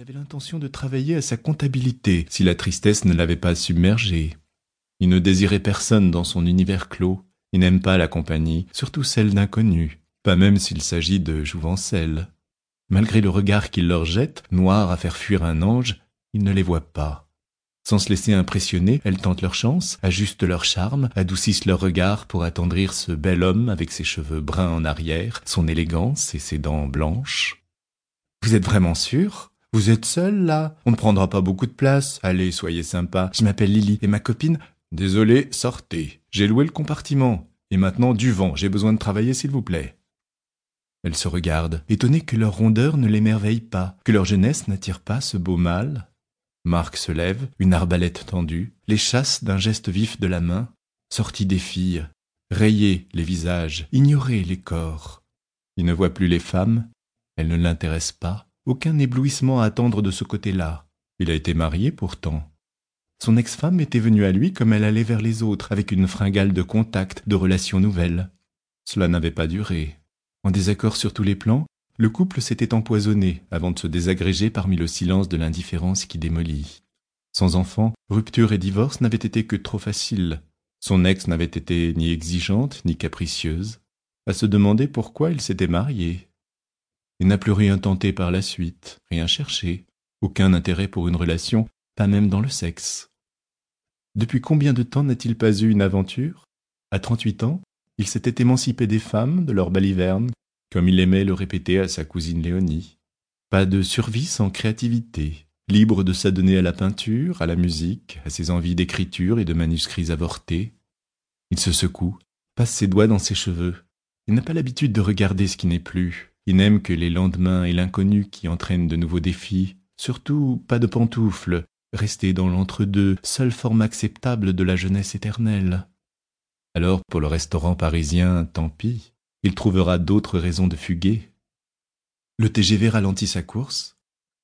Il avait l'intention de travailler à sa comptabilité si la tristesse ne l'avait pas submergé. Il ne désirait personne dans son univers clos. Il n'aime pas la compagnie, surtout celle d'inconnus, pas même s'il s'agit de jouvencelles. Malgré le regard qu'il leur jette, noir à faire fuir un ange, il ne les voit pas. Sans se laisser impressionner, elles tentent leur chance, ajustent leur charme, adoucissent leur regard pour attendrir ce bel homme avec ses cheveux bruns en arrière, son élégance et ses dents blanches. Vous êtes vraiment sûr? Vous êtes seul là On ne prendra pas beaucoup de place. Allez, soyez sympa. Je m'appelle Lily et ma copine. Désolé, sortez. J'ai loué le compartiment. Et maintenant du vent. J'ai besoin de travailler, s'il vous plaît. Elles se regardent, étonnées que leur rondeur ne l'émerveille pas, que leur jeunesse n'attire pas ce beau mâle. Marc se lève, une arbalète tendue, les chasse d'un geste vif de la main, sortit des filles, rayez les visages, ignorez les corps. Il ne voit plus les femmes, elles ne l'intéressent pas, aucun éblouissement à attendre de ce côté-là. Il a été marié pourtant. Son ex-femme était venue à lui comme elle allait vers les autres, avec une fringale de contact, de relations nouvelles. Cela n'avait pas duré. En désaccord sur tous les plans, le couple s'était empoisonné avant de se désagréger parmi le silence de l'indifférence qui démolit. Sans enfant, rupture et divorce n'avaient été que trop faciles. Son ex n'avait été ni exigeante ni capricieuse. À se demander pourquoi il s'était marié. Il n'a plus rien tenté par la suite, rien cherché, aucun intérêt pour une relation, pas même dans le sexe. Depuis combien de temps n'a-t-il pas eu une aventure? À trente-huit ans, il s'était émancipé des femmes, de leur baliverne, comme il aimait le répéter à sa cousine Léonie. Pas de survie sans créativité, libre de s'adonner à la peinture, à la musique, à ses envies d'écriture et de manuscrits avortés. Il se secoue, passe ses doigts dans ses cheveux. Il n'a pas l'habitude de regarder ce qui n'est plus. Il n'aime que les lendemains et l'inconnu qui entraînent de nouveaux défis. Surtout pas de pantoufles, rester dans l'entre-deux, seule forme acceptable de la jeunesse éternelle. Alors pour le restaurant parisien, tant pis il trouvera d'autres raisons de fuguer. Le TGV ralentit sa course.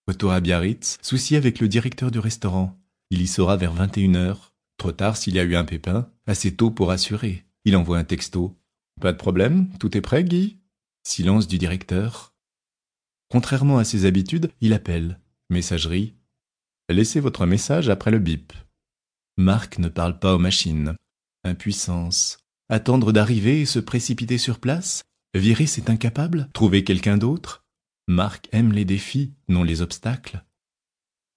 Retour à Biarritz, souci avec le directeur du restaurant. Il y sera vers 21 heures. Trop tard s'il y a eu un pépin, assez tôt pour assurer. Il envoie un texto. Pas de problème, tout est prêt, Guy? Silence du directeur. Contrairement à ses habitudes, il appelle. Messagerie. Laissez votre message après le bip. Marc ne parle pas aux machines. Impuissance. Attendre d'arriver et se précipiter sur place? Virer c'est incapable? Trouver quelqu'un d'autre? Marc aime les défis, non les obstacles.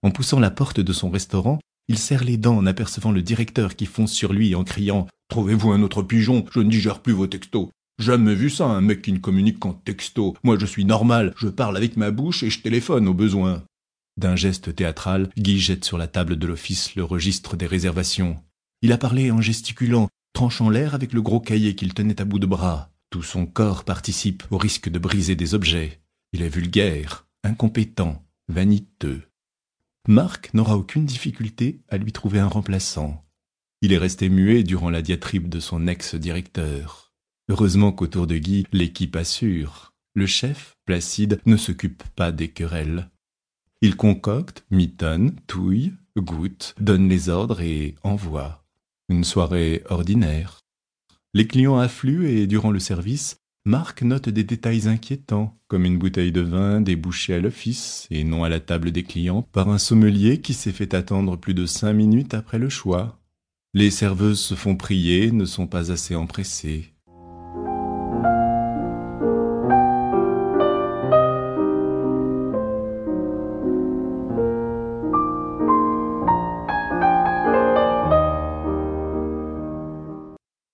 En poussant la porte de son restaurant, il serre les dents en apercevant le directeur qui fonce sur lui en criant Trouvez-vous un autre pigeon, je ne digère plus vos textos. Jamais vu ça, un mec qui ne communique qu'en texto. Moi je suis normal, je parle avec ma bouche et je téléphone au besoin. D'un geste théâtral, Guy jette sur la table de l'office le registre des réservations. Il a parlé en gesticulant, tranchant l'air avec le gros cahier qu'il tenait à bout de bras. Tout son corps participe au risque de briser des objets. Il est vulgaire, incompétent, vaniteux. Marc n'aura aucune difficulté à lui trouver un remplaçant. Il est resté muet durant la diatribe de son ex-directeur. Heureusement qu'autour de Guy, l'équipe assure. Le chef, placide, ne s'occupe pas des querelles. Il concocte, mitonne, touille, goûte, donne les ordres et envoie. Une soirée ordinaire. Les clients affluent et durant le service, Marc note des détails inquiétants, comme une bouteille de vin débouchée à l'office et non à la table des clients par un sommelier qui s'est fait attendre plus de cinq minutes après le choix. Les serveuses se font prier, ne sont pas assez empressées.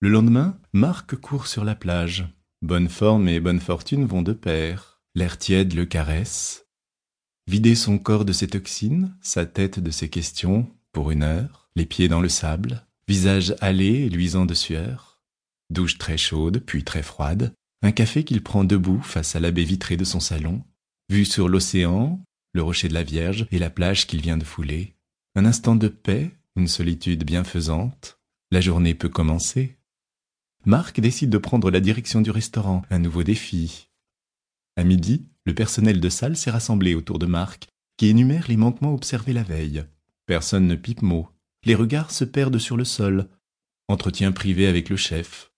Le lendemain, Marc court sur la plage. Bonne forme et bonne fortune vont de pair. L'air tiède le caresse. Vider son corps de ses toxines, sa tête de ses questions, pour une heure, les pieds dans le sable, visage hâlé et luisant de sueur. Douche très chaude, puis très froide, un café qu'il prend debout face à la baie vitrée de son salon, vue sur l'océan, le rocher de la Vierge et la plage qu'il vient de fouler. Un instant de paix, une solitude bienfaisante. La journée peut commencer. Marc décide de prendre la direction du restaurant, un nouveau défi. À midi, le personnel de salle s'est rassemblé autour de Marc, qui énumère les manquements observés la veille. Personne ne pipe mot. Les regards se perdent sur le sol. Entretien privé avec le chef.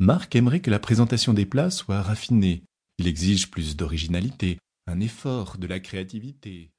Marc aimerait que la présentation des plats soit raffinée. Il exige plus d'originalité, un effort de la créativité.